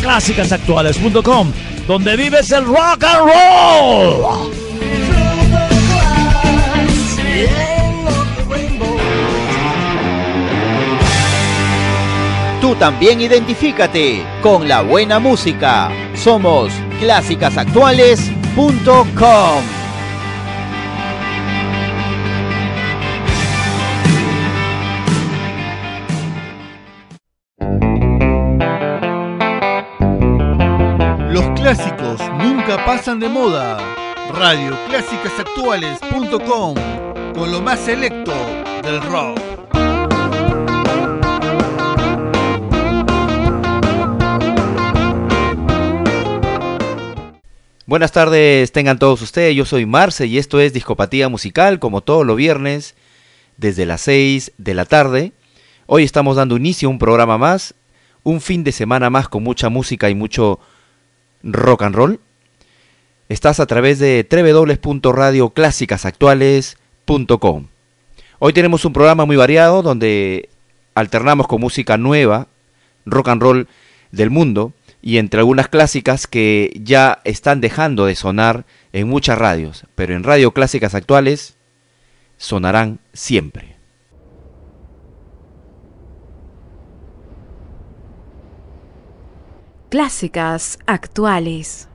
clásicasactuales.com. Donde vives el rock and roll. Tú también identifícate con la buena música. Somos clásicasactuales.com. pasan de moda. radioclásicasactuales.com con lo más selecto del rock. Buenas tardes, tengan todos ustedes. Yo soy Marce y esto es Discopatía Musical, como todos los viernes, desde las 6 de la tarde. Hoy estamos dando inicio a un programa más, un fin de semana más con mucha música y mucho rock and roll. Estás a través de www.radioclásicasactuales.com. Hoy tenemos un programa muy variado donde alternamos con música nueva, rock and roll del mundo y entre algunas clásicas que ya están dejando de sonar en muchas radios, pero en Radio Clásicas Actuales sonarán siempre. Clásicas Actuales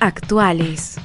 actuales.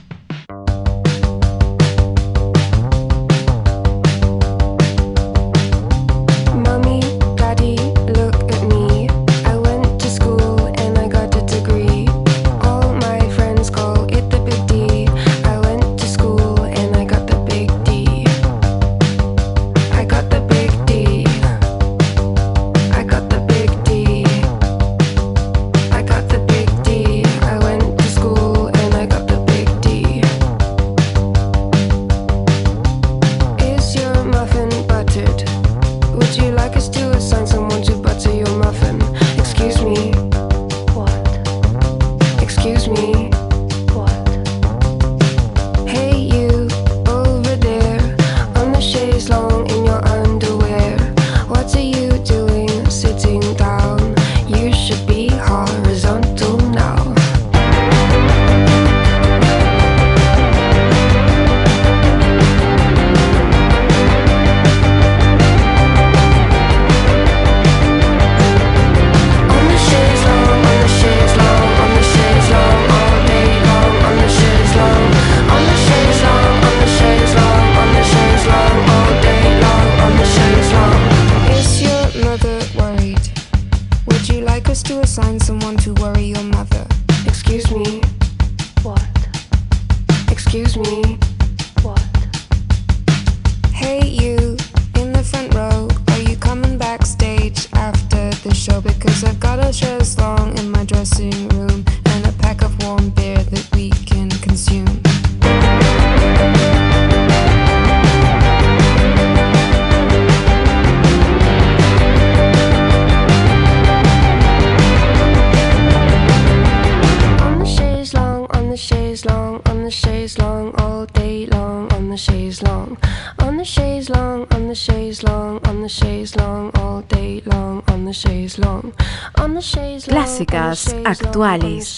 virtuales.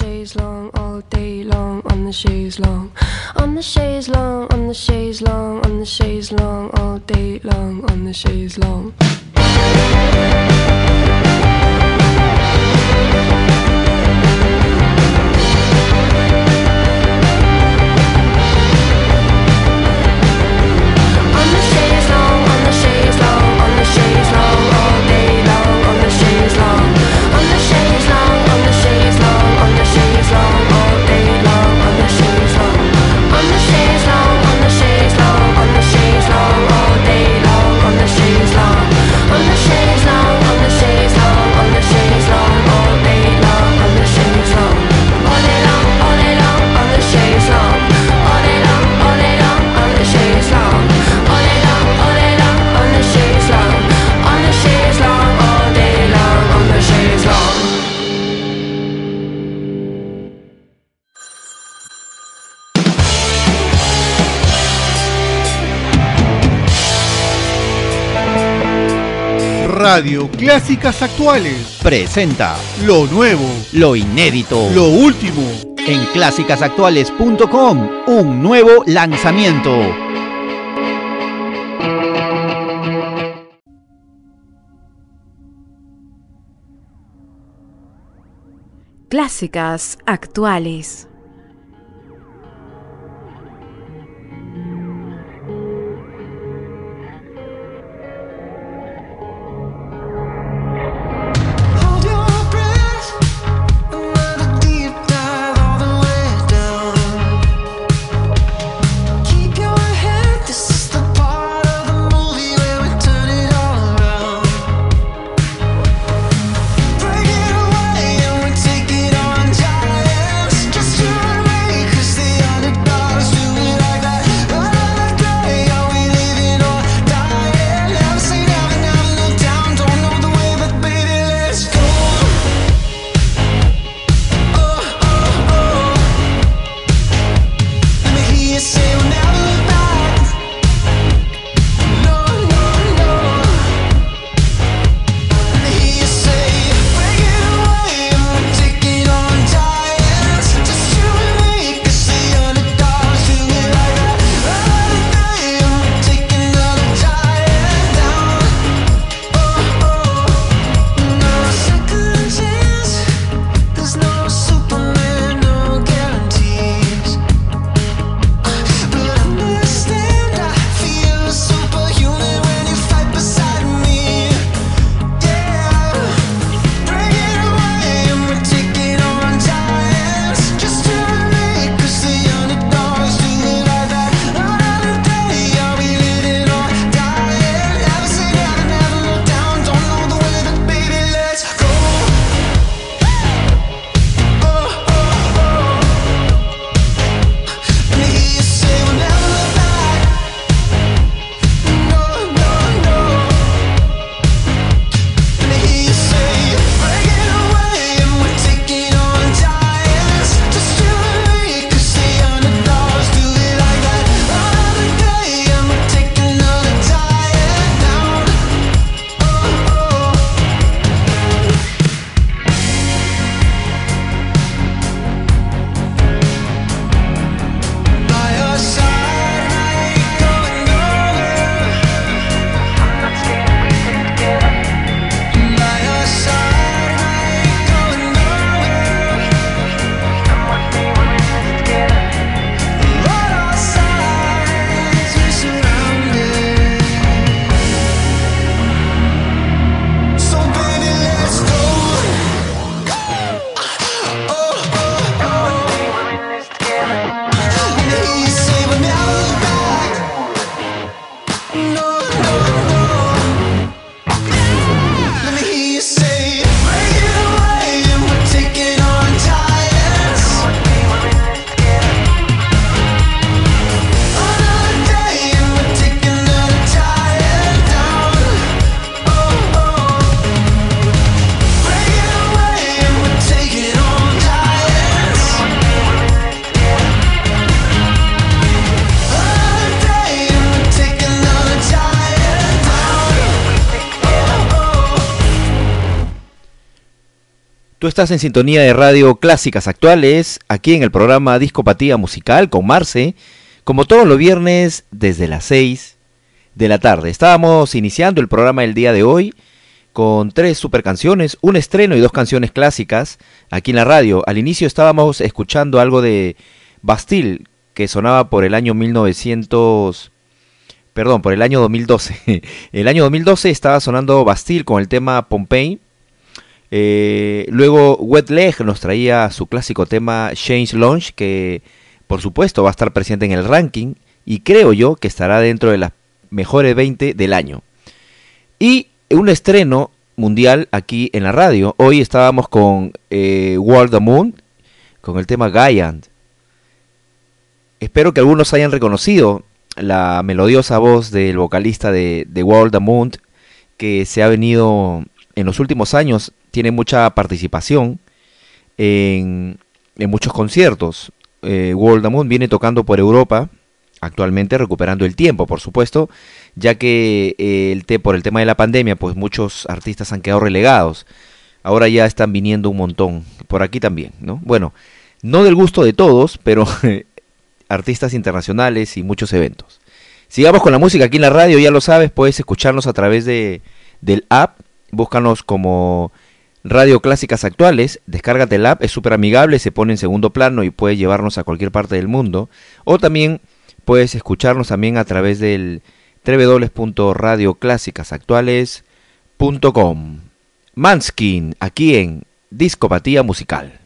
clásicas actuales. Presenta lo nuevo, lo inédito, lo último. En clásicasactuales.com, un nuevo lanzamiento. Clásicas actuales. Tú estás en sintonía de Radio Clásicas Actuales, aquí en el programa Discopatía Musical con Marce, como todos los viernes desde las 6 de la tarde. Estábamos iniciando el programa el día de hoy con tres super canciones, un estreno y dos canciones clásicas aquí en la radio. Al inicio estábamos escuchando algo de Bastille, que sonaba por el año 1900... Perdón, por el año 2012. El año 2012 estaba sonando Bastille con el tema Pompeii. Eh, luego Wet Leg nos traía su clásico tema Change Launch, que por supuesto va a estar presente en el ranking y creo yo que estará dentro de las mejores 20 del año. Y un estreno mundial aquí en la radio. Hoy estábamos con eh, World the Moon, con el tema Giant. Espero que algunos hayan reconocido la melodiosa voz del vocalista de, World the Moon, que se ha venido en los últimos años, tiene mucha participación en, muchos conciertos. Eh, World viene tocando por Europa, actualmente recuperando el tiempo, por supuesto, ya que eh, el por el tema de la pandemia, pues muchos artistas han quedado relegados. Ahora ya están viniendo un montón, por aquí también, ¿no? Bueno, no del gusto de todos, pero artistas internacionales y muchos eventos. Sigamos con la música aquí en la radio, ya lo sabes, puedes escucharnos a través de, del app, búscanos como Radio Clásicas Actuales, descárgate el app, es súper amigable, se pone en segundo plano y puede llevarnos a cualquier parte del mundo. O también puedes escucharnos también a través del www.radioclásicasactuales.com. Manskin, aquí en Discopatía Musical.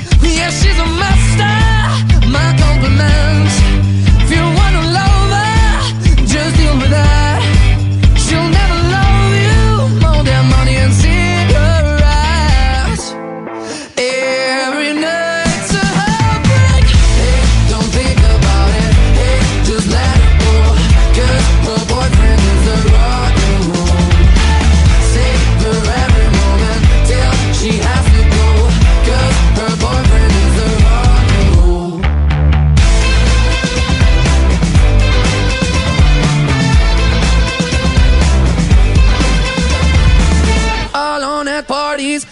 Yeah, she's a master. My. If you wanna love her, just deal with her.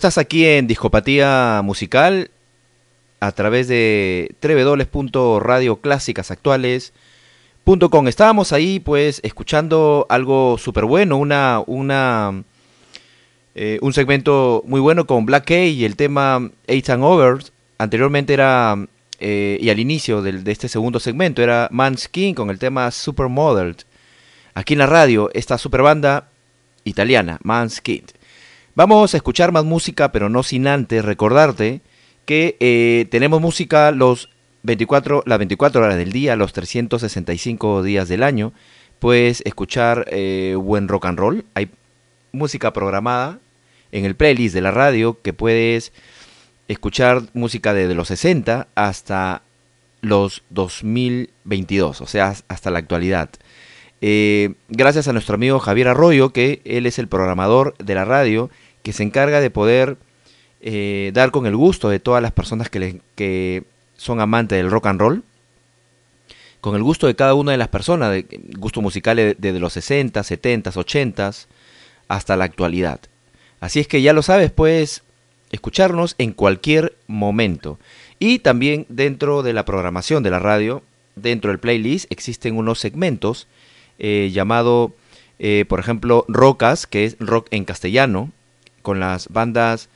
estás aquí en Discopatía Musical a través de www.radioclásicasactuales.com. Estábamos ahí pues escuchando algo súper bueno, una, eh, un segmento muy bueno con Black K y el tema Eight and Over. Anteriormente era, eh, y al inicio de este segundo segmento, era Man's King con el tema Supermodel. Aquí en la radio, esta super banda italiana, Man's King. Vamos a escuchar más música, pero no sin antes recordarte que eh, tenemos música los 24, las 24 horas del día, los 365 días del año. Puedes escuchar eh, buen rock and roll. Hay música programada en el playlist de la radio que puedes escuchar música desde los 60 hasta los 2022, o sea, hasta la actualidad. Eh, gracias a nuestro amigo Javier Arroyo, que él es el programador de la radio, que se encarga de poder eh, dar con el gusto de todas las personas que, que son amantes del rock and roll, con el gusto de cada una de las personas, de gusto musical de- desde los 60, 70, 80 hasta la actualidad. Así es que ya lo sabes, puedes escucharnos en cualquier momento. Y también dentro de la programación de la radio, dentro del playlist, existen unos segmentos eh, llamado, eh, por ejemplo, Rocas, que es rock en castellano, con las bandas,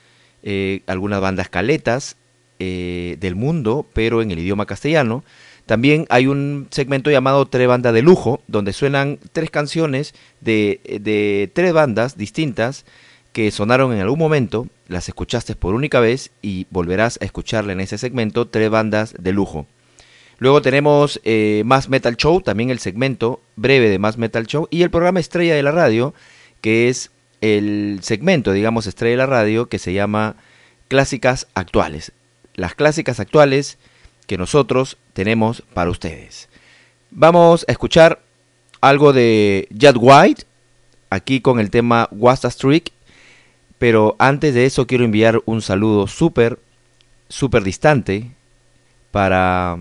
eh, algunas bandas caletas del mundo, pero en el idioma castellano. También hay un segmento llamado Tres Bandas de Lujo, donde suenan tres canciones de, de tres bandas distintas que sonaron en algún momento, las escuchaste por única vez y volverás a escucharla en ese segmento, tres bandas de lujo. Luego tenemos eh, Más Metal Show, también el segmento breve de Más Metal Show y el programa estrella de la radio, que es el segmento, digamos, estrella de la radio, que se llama Clásicas Actuales. Las clásicas actuales que nosotros tenemos para ustedes. Vamos a escuchar algo de Jad White, aquí con el tema Wasta Streak, pero antes de eso quiero enviar un saludo súper, súper distante para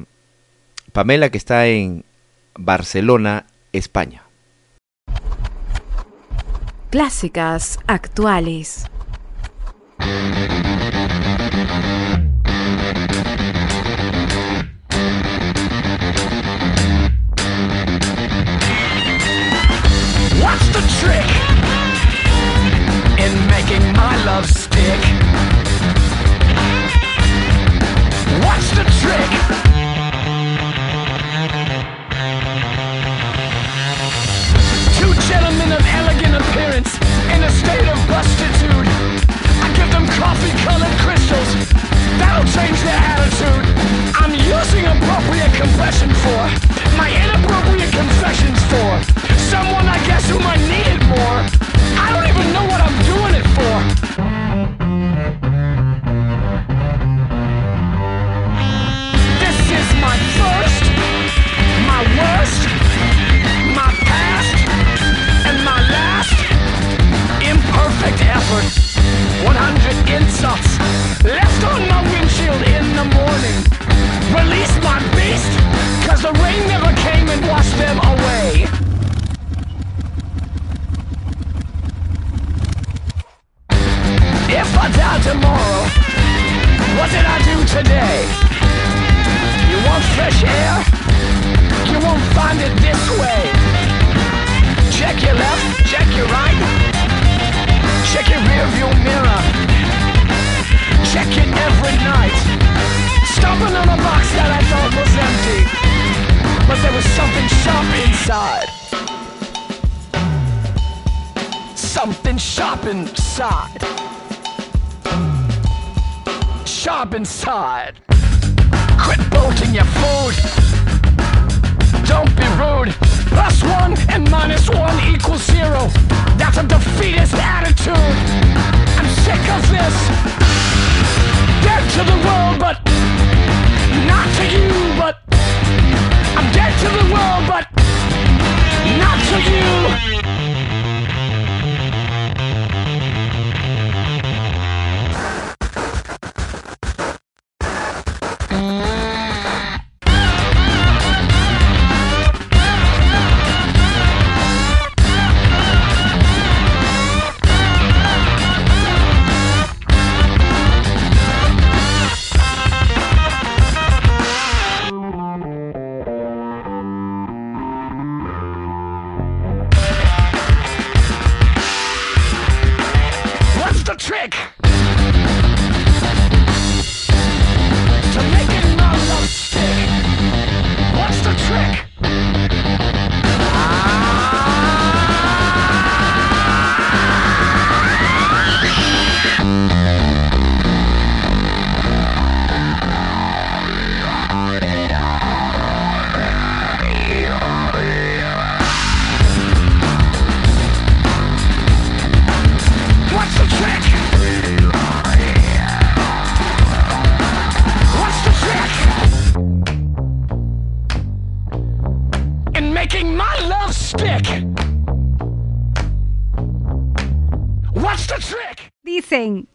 Pamela que está en Barcelona, España. Clásicas actuales.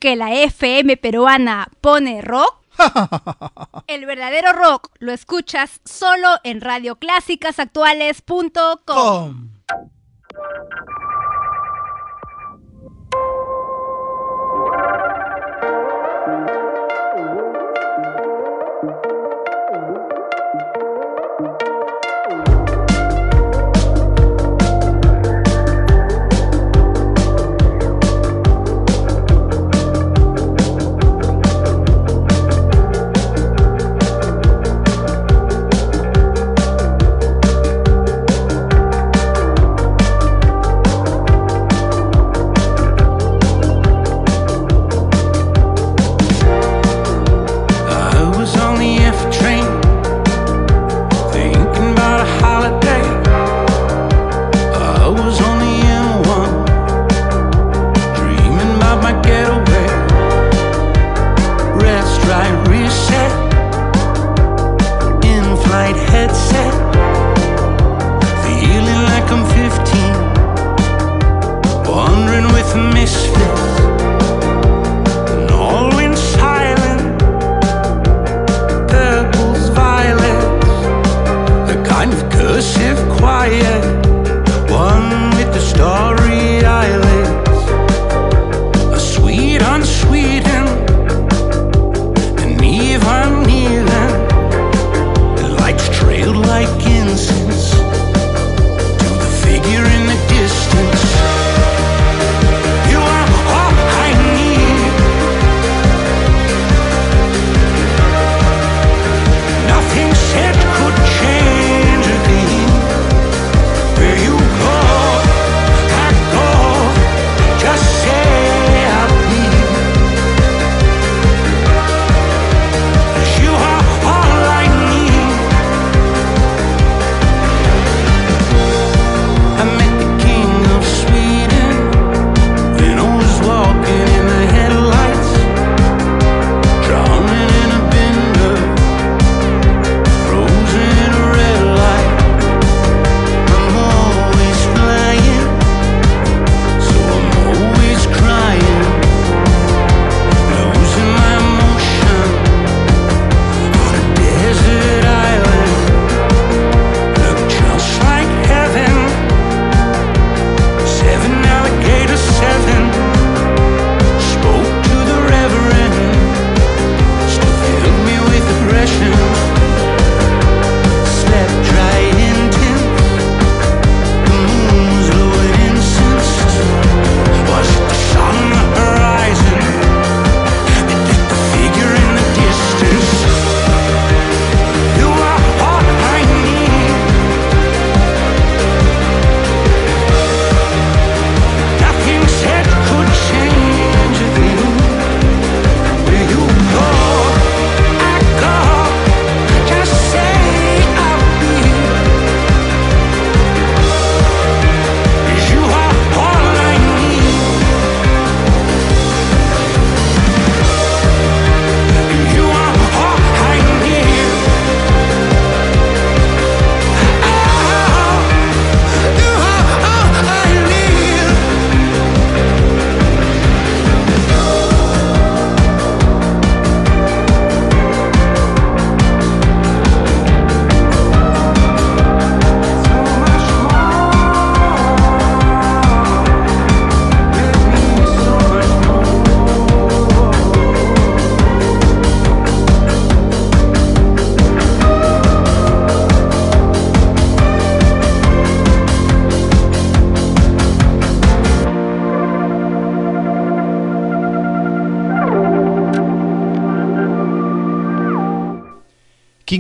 que la FM peruana pone rock, el verdadero rock lo escuchas solo en radioclásicasactuales.com.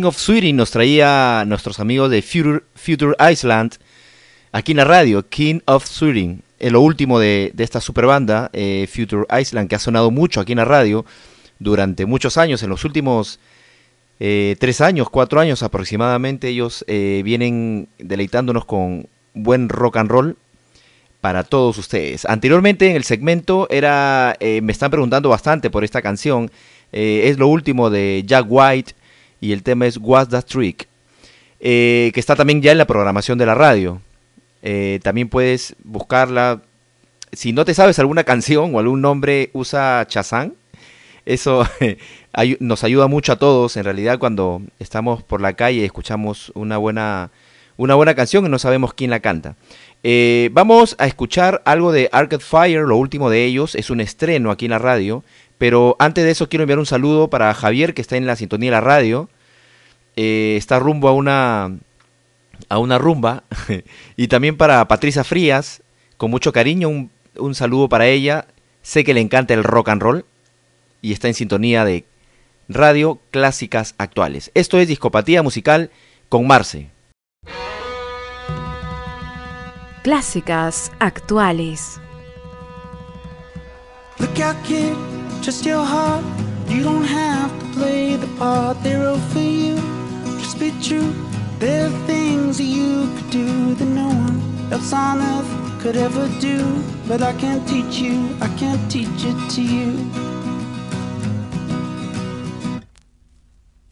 of Sweden nos traía nuestros amigos de Future, Island aquí en la radio, King of Sweden. Es lo último de, esta super banda, eh, Future Island, que ha sonado mucho aquí en la radio durante muchos años, en los últimos eh, tres años, cuatro años aproximadamente, ellos eh, vienen deleitándonos con buen rock and roll para todos ustedes. Anteriormente en el segmento era, me están preguntando bastante por esta canción, es lo último de Jack White, y el tema es What's That Trick, eh, que está también ya en la programación de la radio. Eh, también puedes buscarla. Si no te sabes alguna canción o algún nombre, usa Chazán. Eso nos ayuda mucho a todos, en realidad, cuando estamos por la calle y escuchamos una buena, una buena canción y no sabemos quién la canta. Eh, vamos a escuchar algo de Arcade Fire, lo último de ellos. Es un estreno aquí en la radio pero antes de eso quiero enviar un saludo para Javier, que está en la sintonía de la radio, Eh, está rumbo a una, a una rumba, y también para Patricia Frías, con mucho cariño, un, un saludo para ella, sé que le encanta el rock and roll, y está en sintonía de radio clásicas actuales. Esto es Discopatía Musical con Marce. Clásicas actuales. Look out, kid, just your heart. You don't have to play the part they wrote for you. Just be true. There are things that you could do that no one else on earth could ever do. But I can't teach you, I can't teach it to you.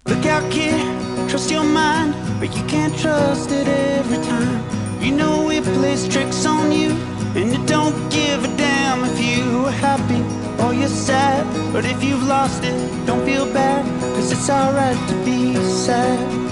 Look out, kid, trust your mind, but you can't trust it every time. You know it plays tricks on you, and it don't give a damn if you are happy or you're sad. But if you've lost it, don't feel bad, cause it's alright to be sad.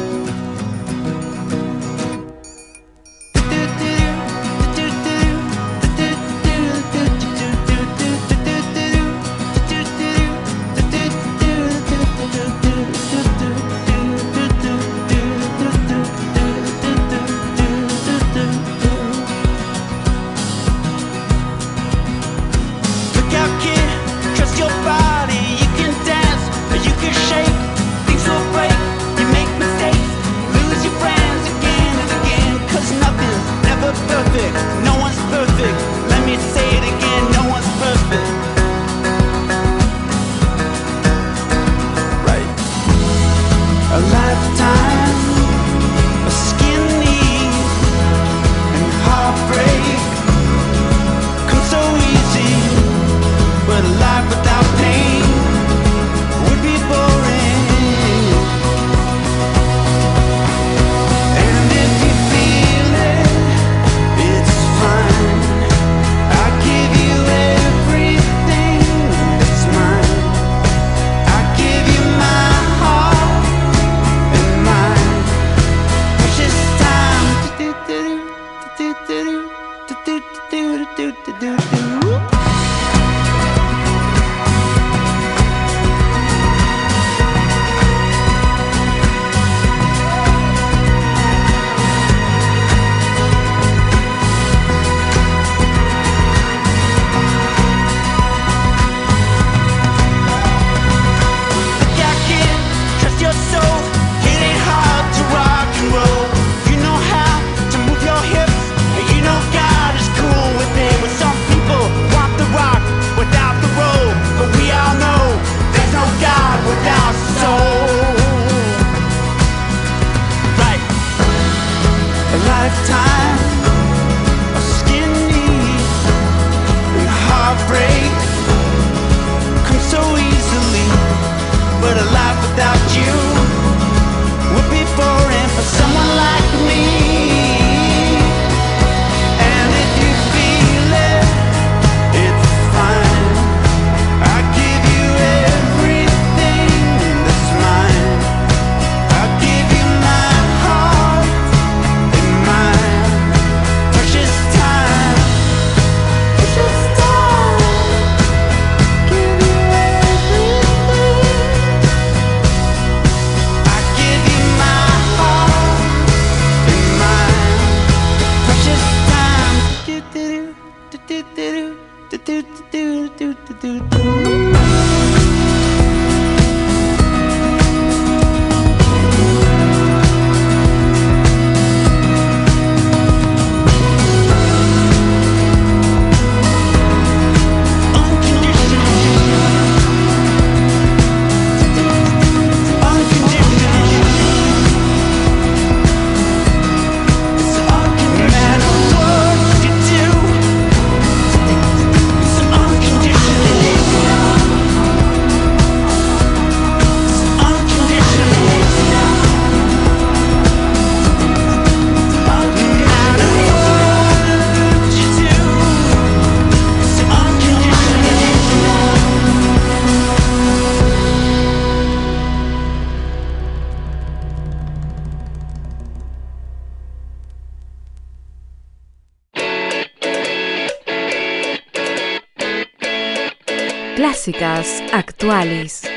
Actuales.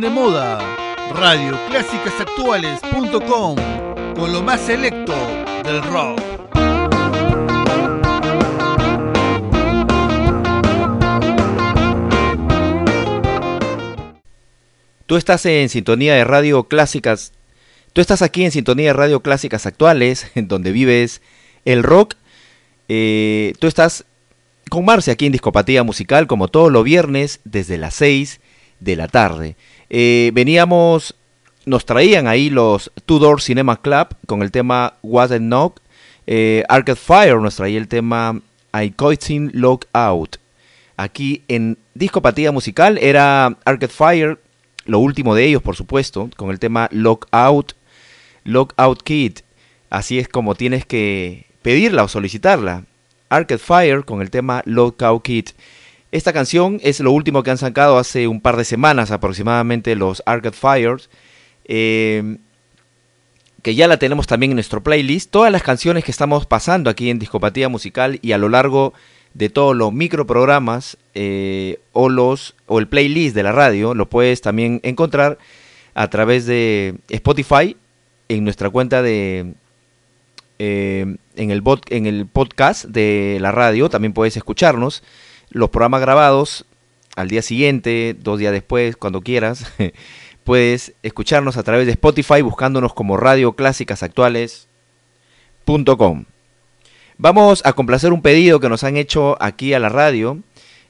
De moda. Radioclásicasactuales.com con lo más selecto del rock. Tú estás en sintonía de Radio Clásicas. Tú estás aquí en sintonía de Radio Clásicas Actuales, en donde vives el rock. Eh, tú estás con Marce aquí en Discopatía Musical, como todos los viernes, desde las 6 de la tarde. Eh, veníamos, nos traían ahí los Tudor Cinema Club con el tema What a Knock. Eh, Arcade Fire nos traía el tema I Coiting Lock Out. Aquí en Discopatía Musical era Arcade Fire, lo último de ellos, por supuesto, con el tema Lockout, Lockout Kit. Así es como tienes que pedirla o solicitarla. Arcade Fire con el tema Lockout Kit. Esta canción es lo último que han sacado hace un par de semanas aproximadamente los Arcade Fires. eh, que ya la tenemos también en nuestro playlist. Todas las canciones que estamos pasando aquí en Discopatía Musical y a lo largo de todos los microprogramas eh, o los o el playlist de la radio lo puedes también encontrar a través de Spotify en nuestra cuenta de eh, en el bot, en el podcast de la radio también puedes escucharnos los programas grabados al día siguiente dos días después cuando quieras puedes escucharnos a través de Spotify buscándonos como Radio Clásicas Actuales.com. Vamos a complacer un pedido que nos han hecho aquí a la radio.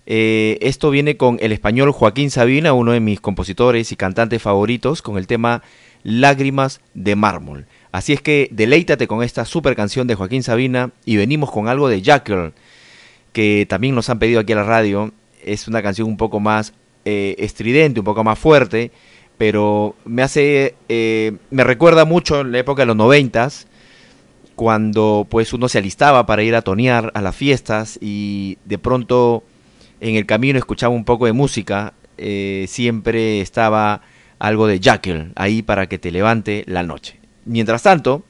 Eh, esto viene con el español Joaquín Sabina, uno de mis compositores y cantantes favoritos, con el tema Lágrimas de Mármol. Así es que deleítate con esta super canción de Joaquín Sabina y venimos con algo de Jackal, que también nos han pedido aquí a la radio. Es una canción un poco más eh, estridente, un poco más fuerte, pero me hace, eh, me recuerda mucho la época de los noventas, cuando pues uno se alistaba para ir a tonear a las fiestas y de pronto en el camino escuchaba un poco de música, eh, siempre estaba algo de Jackal ahí para que te levante la noche. Mientras tanto,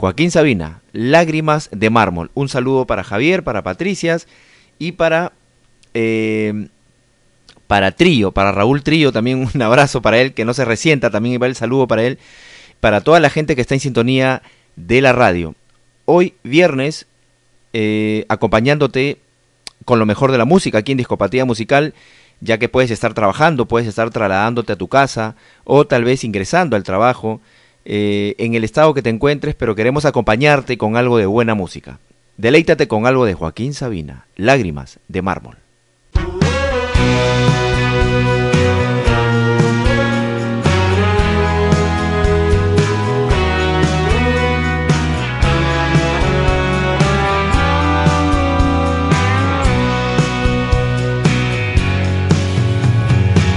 Joaquín Sabina, Lágrimas de Mármol. Un saludo para Javier, para Patricias y para eh, para Trío, para Raúl Trío, también un abrazo para él, que no se resienta, también va el saludo para él, para toda la gente que está en sintonía de la radio. Hoy, viernes, eh, acompañándote con lo mejor de la música aquí en Discopatía Musical, ya que puedes estar trabajando, puedes estar trasladándote a tu casa o tal vez ingresando al trabajo eh, en el estado que te encuentres, pero queremos acompañarte con algo de buena música. Deleítate con algo de Joaquín Sabina, Lágrimas de Mármol.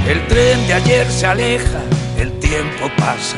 El tren de ayer se aleja, el tiempo pasa,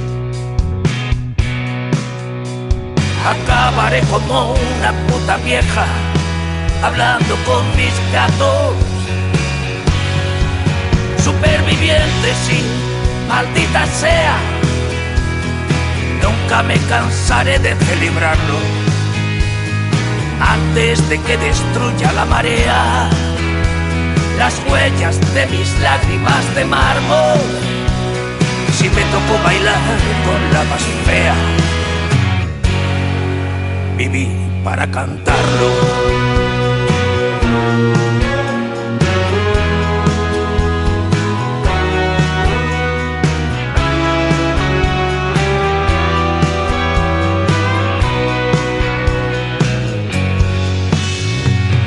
Acabaré como una puta vieja hablando con mis gatos. Superviviente, sí, maldita sea. Nunca me cansaré de celebrarlo antes de que destruya la marea las huellas de mis lágrimas de mármol si me tocó bailar con la más fea. Viví para cantarlo.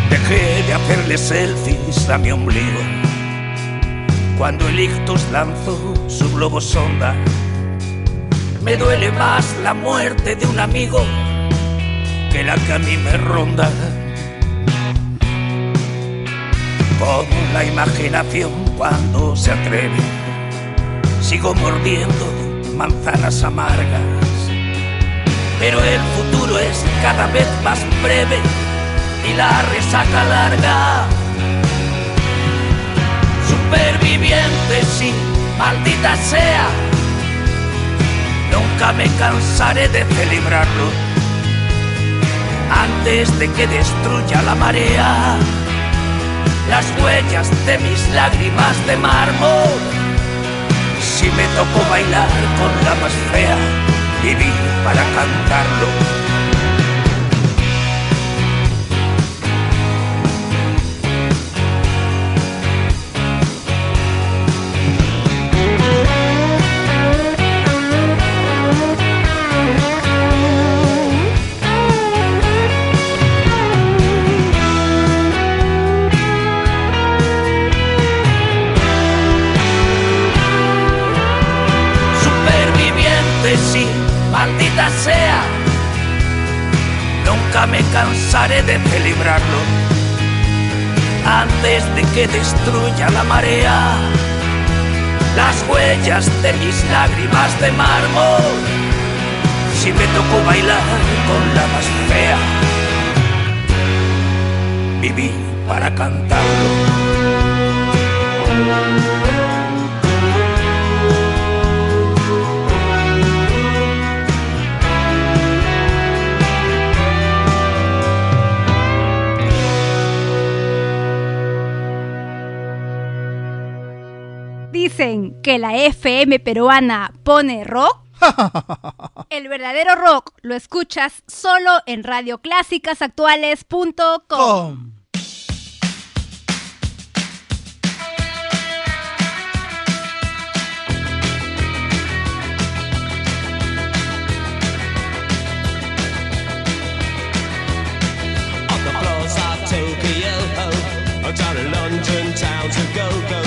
Dejé de hacerle selfies a mi ombligo cuando el ictus lanzó su globo sonda. Me duele más la muerte de un amigo que la que a mí me ronda. Con la imaginación cuando se atreve, sigo mordiendo manzanas amargas. Pero el futuro es cada vez más breve y la resaca larga superviviente, sí, maldita sea. Nunca me cansaré de celebrarlo antes de que destruya la marea las huellas de mis lágrimas de mármol. Si me tocó bailar con la más fea, viví para cantarlo. Me cansaré de celebrarlo antes de que destruya la marea las huellas de mis lágrimas de mármol. Si me tocó bailar con la más fea, viví para cantarlo. Dicen que la FM peruana pone rock. El verdadero rock lo escuchas solo en radioclásicasactuales.com. Of London town to go go.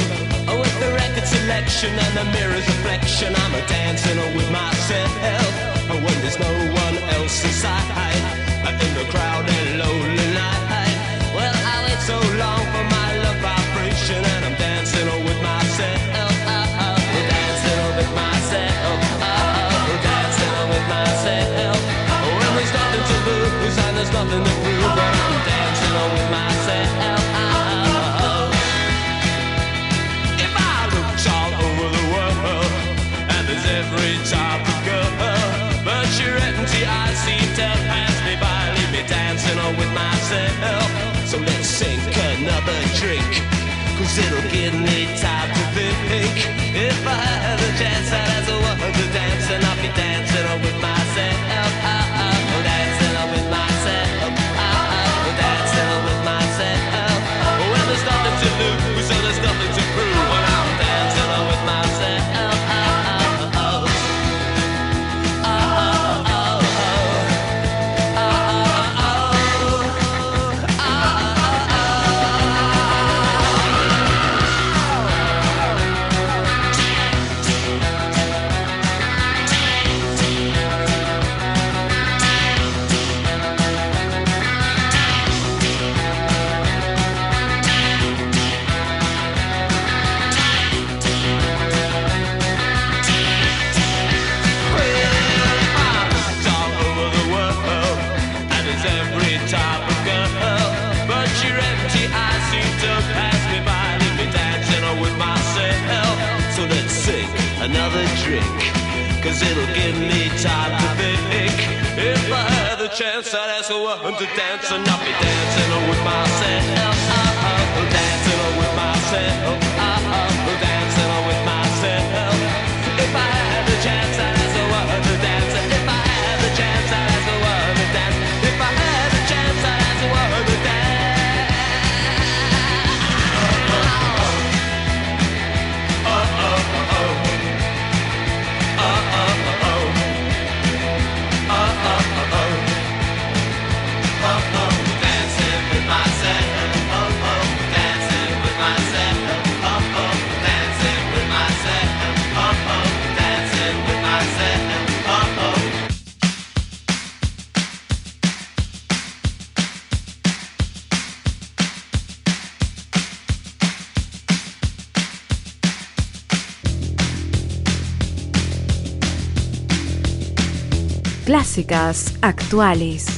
Selection and the mirror's reflection, I'm a dancing with myself. When there's no kidney type to pick. If I had a chance, I'd have to walk to dance and I'll be dancing chance I'd ask her to dance, and I'd be dancing with myself. actuales.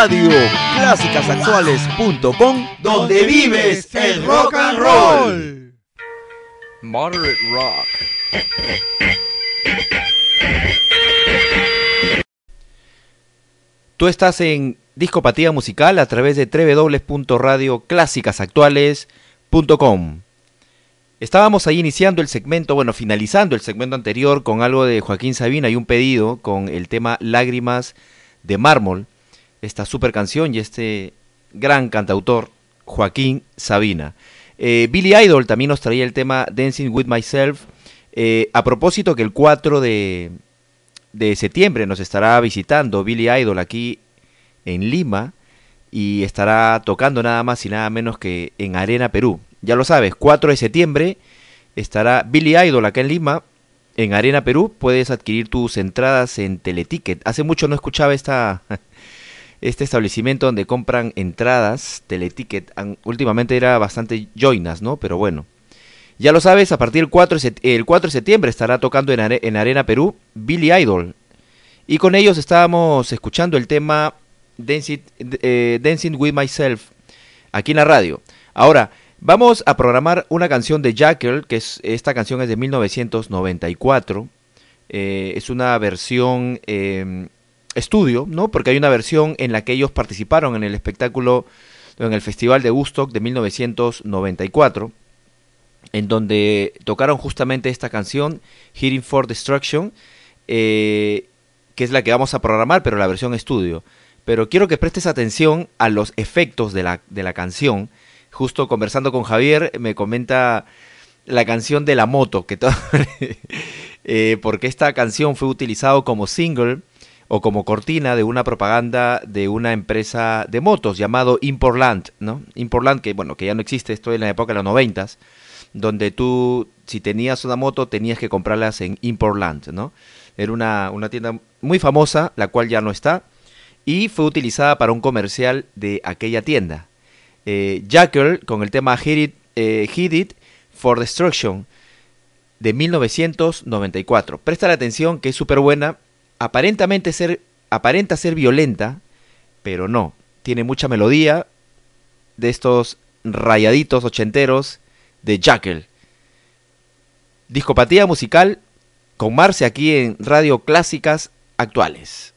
Radio clásicasactuales.com, donde vives el rock and roll. Moderate rock. Tú estás en Discopatía Musical a través de www.radioclásicasactuales.com. Estábamos ahí iniciando el segmento, bueno, finalizando el segmento anterior con algo de Joaquín Sabina y un pedido con el tema Lágrimas de Mármol esta super canción y este gran cantautor Joaquín Sabina. Eh, Billy Idol también nos traía el tema Dancing with Myself. Eh, a propósito que el 4 de, de septiembre nos estará visitando Billy Idol aquí en Lima y estará tocando nada más y nada menos que en Arena Perú. Ya lo sabes, 4 de septiembre estará Billy Idol acá en Lima, en Arena Perú. Puedes adquirir tus entradas en Teleticket. Hace mucho no escuchaba esta, este establecimiento donde compran entradas, Teleticket. Últimamente era bastante joinas, ¿no? Pero bueno. Ya lo sabes, a partir del 4 de, el 4 de septiembre estará tocando en, en Arena Perú Billy Idol. Y con ellos estábamos escuchando el tema Dancing, eh, Dancing with Myself aquí en la radio. Ahora, vamos a programar una canción de Jackal, que es esta canción es de 1994. Eh, es una versión eh, estudio, ¿no? Porque hay una versión en la que ellos participaron en el espectáculo, en el Festival de Woodstock de 1994 en donde tocaron justamente esta canción, Hitting for Destruction, eh, que es la que vamos a programar, pero la versión estudio. Pero quiero que prestes atención a los efectos de la, de la canción. Justo conversando con Javier, me comenta la canción de la moto, que eh, porque esta canción fue utilizado como single o como cortina de una propaganda de una empresa de motos llamado Importland, ¿no? Importland que bueno, que ya no existe, esto en la época de los noventas, donde tú si tenías una moto tenías que comprarlas en Importland, ¿no? Era una, una tienda muy famosa, la cual ya no está, y fue utilizada para un comercial de aquella tienda. Eh, Jackal con el tema Hit It, eh, for Destruction de 1994. Presta la atención que es súper buena. Aparentemente ser, aparenta ser violenta, pero no. Tiene mucha melodía de estos rayaditos ochenteros de Jackal. Discopatía musical con Marce aquí en Radio Clásicas Actuales.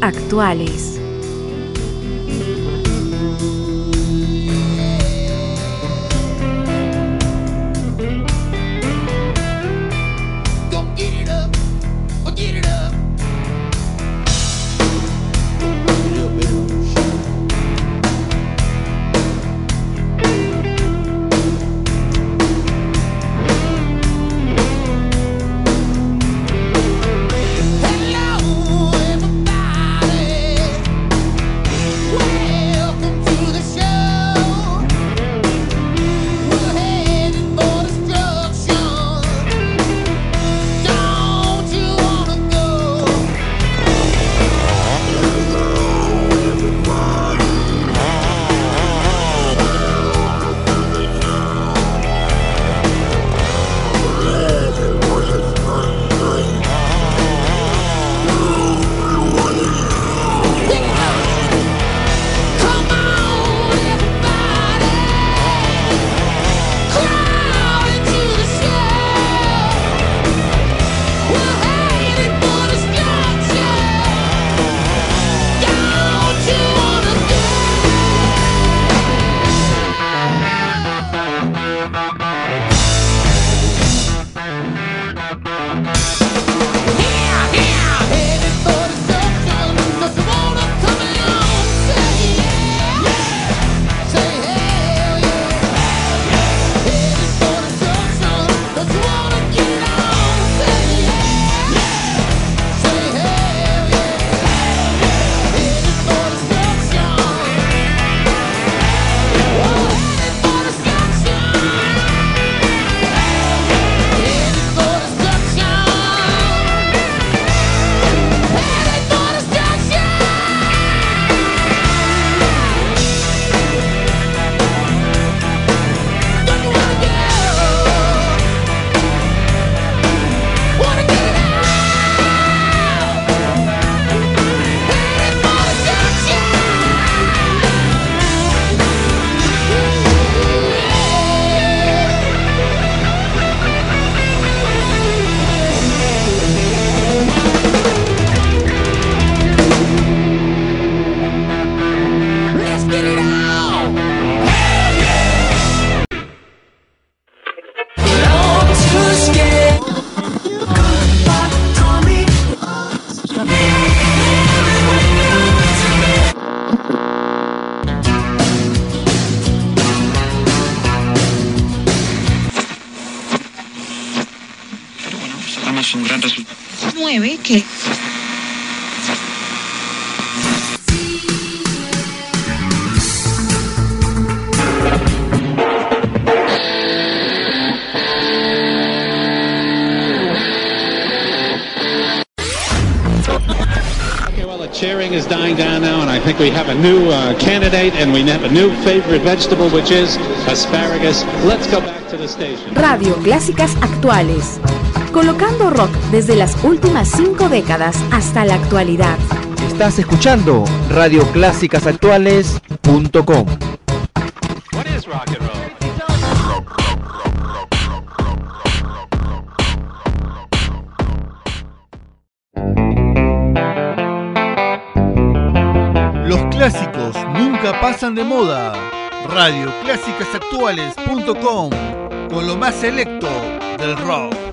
actuales. Radio Clásicas Actuales. Colocando rock desde las últimas cinco décadas hasta la actualidad. Estás escuchando radioclásicasactuales.com. pasan de moda. Radio Clásicas Actuales.com con lo más selecto del rock.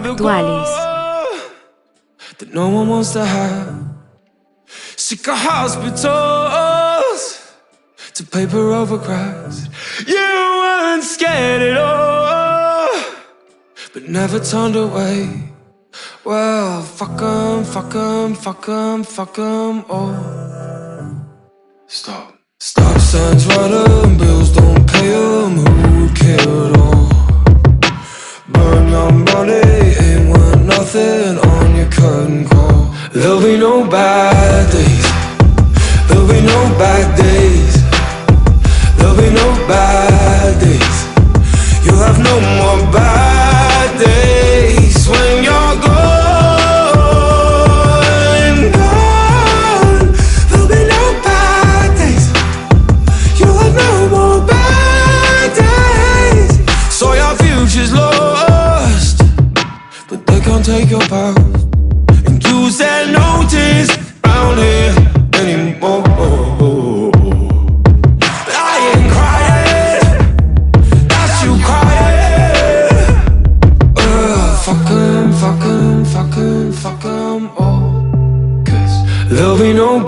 Actuales. that no one wants to have. Sick of hospitals to paper overcrowds. You weren't scared at all, but never turned away. Well, fuck 'em, fuck 'em, fuck 'em, fuck 'em all. Stop. Stop right 'em,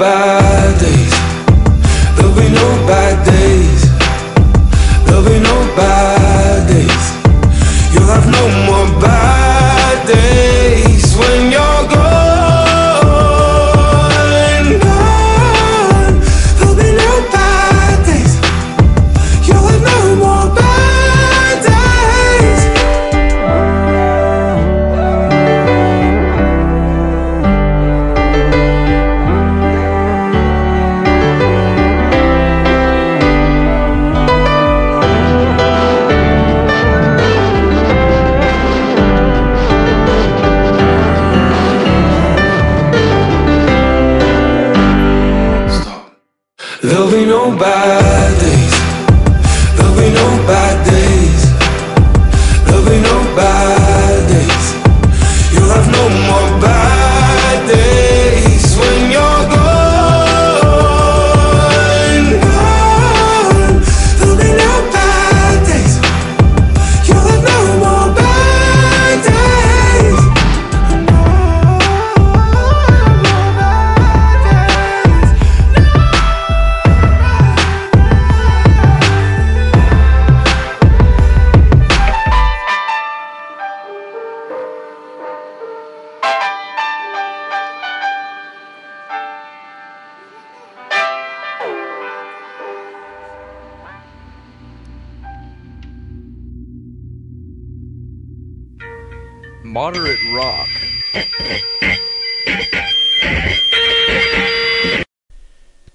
bad days. There'll be no bad days. There'll be no bad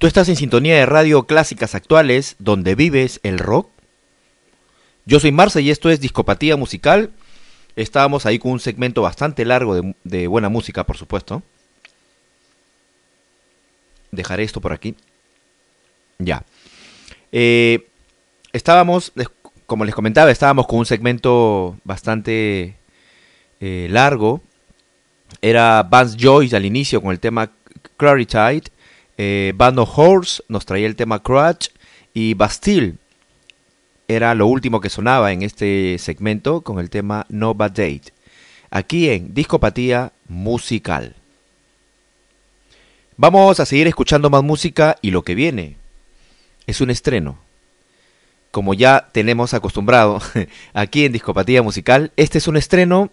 ¿Tú estás en sintonía de radio clásicas actuales donde vives el rock? Yo soy Marce y esto es Discopatía Musical. Estábamos ahí con un segmento bastante largo de, buena música, por supuesto. Dejaré esto por aquí. Ya. Eh, estábamos, como les comentaba, estábamos con un segmento bastante eh, largo. Era Vance Joyce al inicio con el tema Claritide. Eh, Band of Horse nos traía el tema Crutch. Y Bastille era lo último que sonaba en este segmento con el tema No Bad Date. Aquí en Discopatía Musical. Vamos a seguir escuchando más música y lo que viene es un estreno. Como ya tenemos acostumbrado aquí en Discopatía Musical, este es un estreno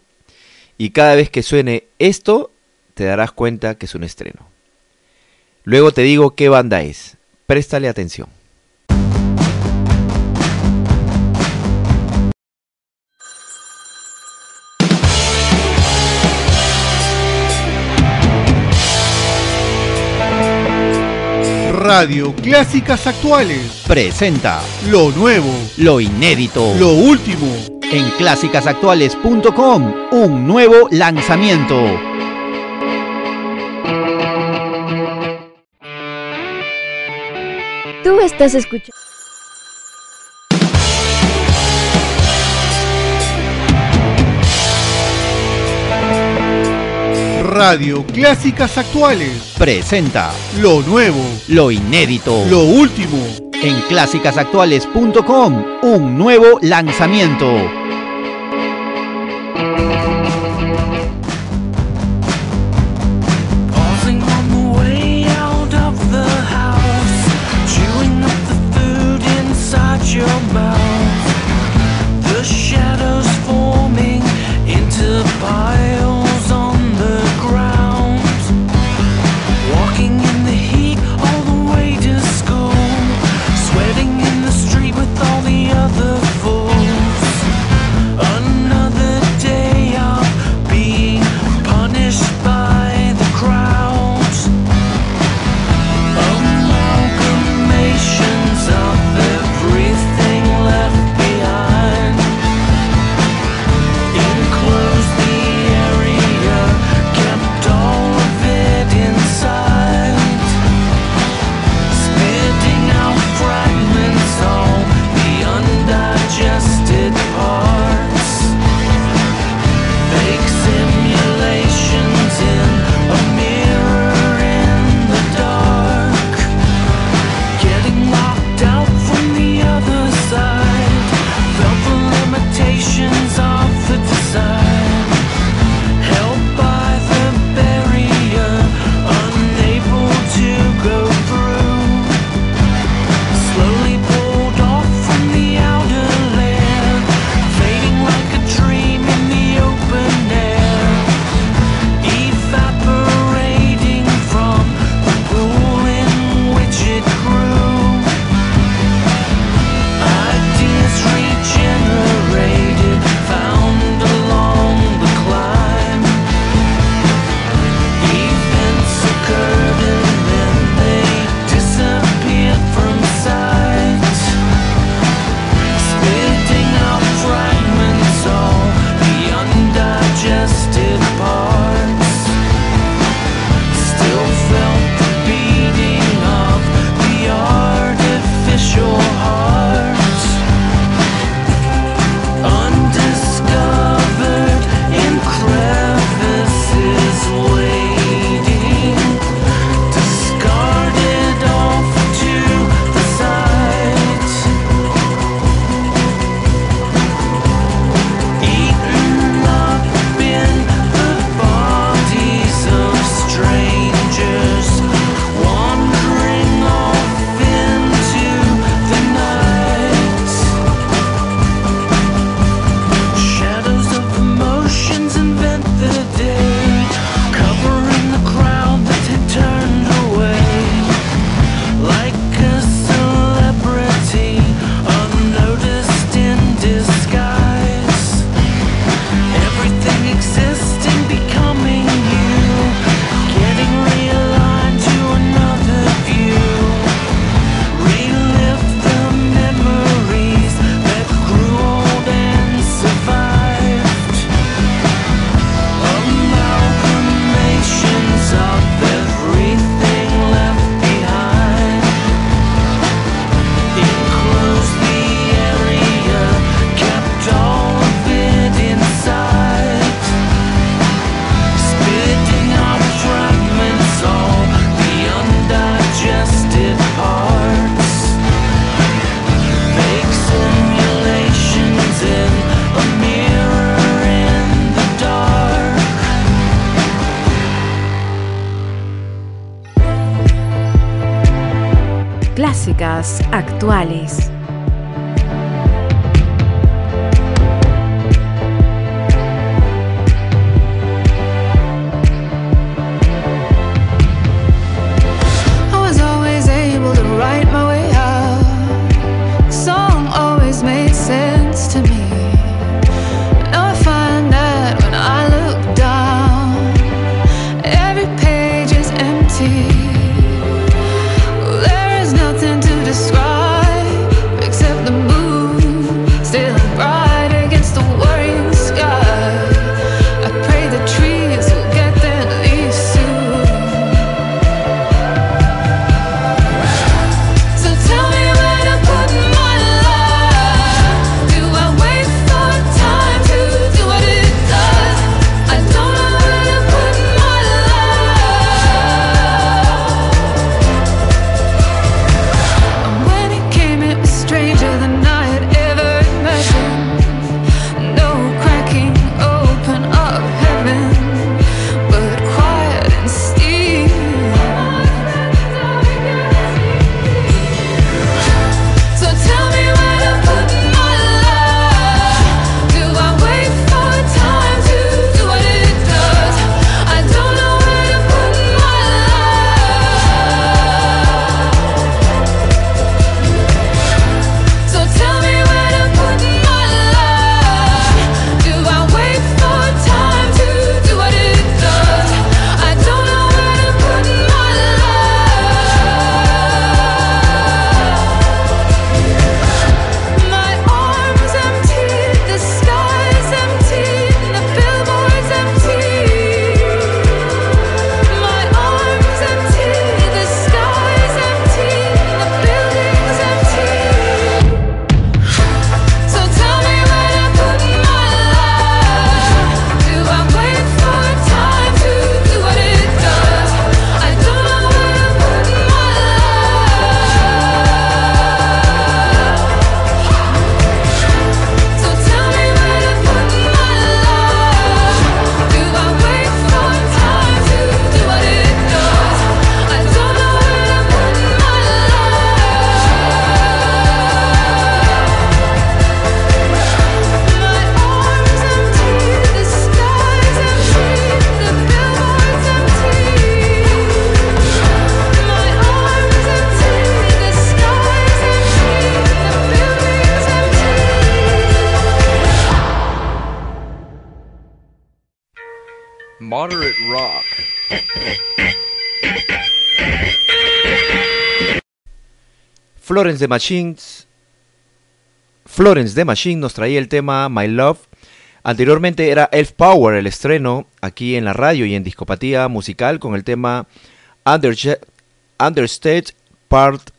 y cada vez que suene esto te darás cuenta que es un estreno. Luego te digo qué banda es. Préstale atención. Radio Clásicas Actuales. Presenta Lo nuevo, lo inédito lo último. en clásicasactuales.com, un nuevo lanzamiento. Tú estás escuchando. Radio Clásicas Actuales. Presenta Lo nuevo, lo inédito lo último. en clásicasactuales.com, un nuevo lanzamiento. Moderate rock. Florence the Machines. Florence the Machine nos traía el tema My Love. Anteriormente era Elf Power el estreno aquí en la radio y en Discopatía Musical con el tema Underje- Understate Part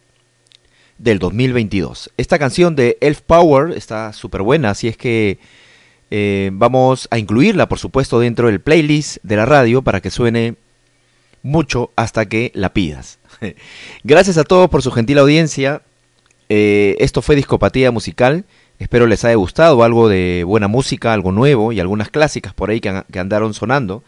del 2022. Esta canción de Elf Power está súper buena, así es que eh, vamos a incluirla, por supuesto, dentro del playlist de la radio para que suene mucho hasta que la pidas. Gracias a todos por su gentil audiencia. Eh, esto fue Discopatía Musical. Espero les haya gustado algo de buena música, algo nuevo y algunas clásicas por ahí que, an- que andaron sonando.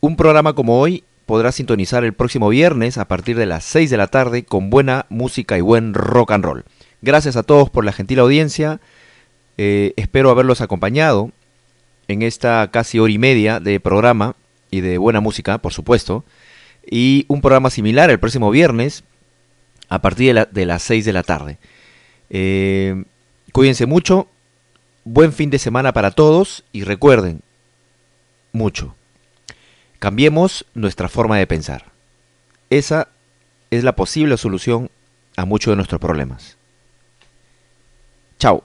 Un programa como hoy podrá sintonizar el próximo viernes a partir de las 6 de la tarde con buena música y buen rock and roll. Gracias a todos por la gentil audiencia. Eh, espero haberlos acompañado en esta casi hora y media de programa y de buena música, por supuesto. Y un programa similar el próximo viernes a partir de, la- de las 6 de la tarde. Eh, cuídense mucho, buen fin de semana para todos y recuerden mucho, cambiemos nuestra forma de pensar. Esa es la posible solución a muchos de nuestros problemas. Chao.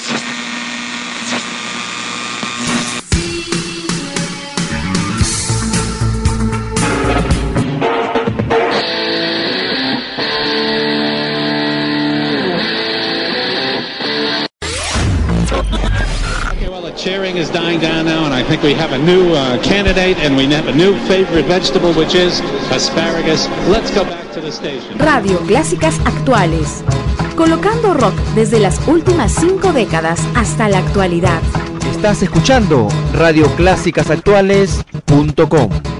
cheering is dying down now, and I think. we have a new uh, candidate and we have a new favorite vegetable, which is asparagus. Let's go back to the station. Radio Clásicas Actuales. Colocando rock desde las últimas cinco décadas hasta la actualidad. Estás escuchando radioclásicasactuales.com.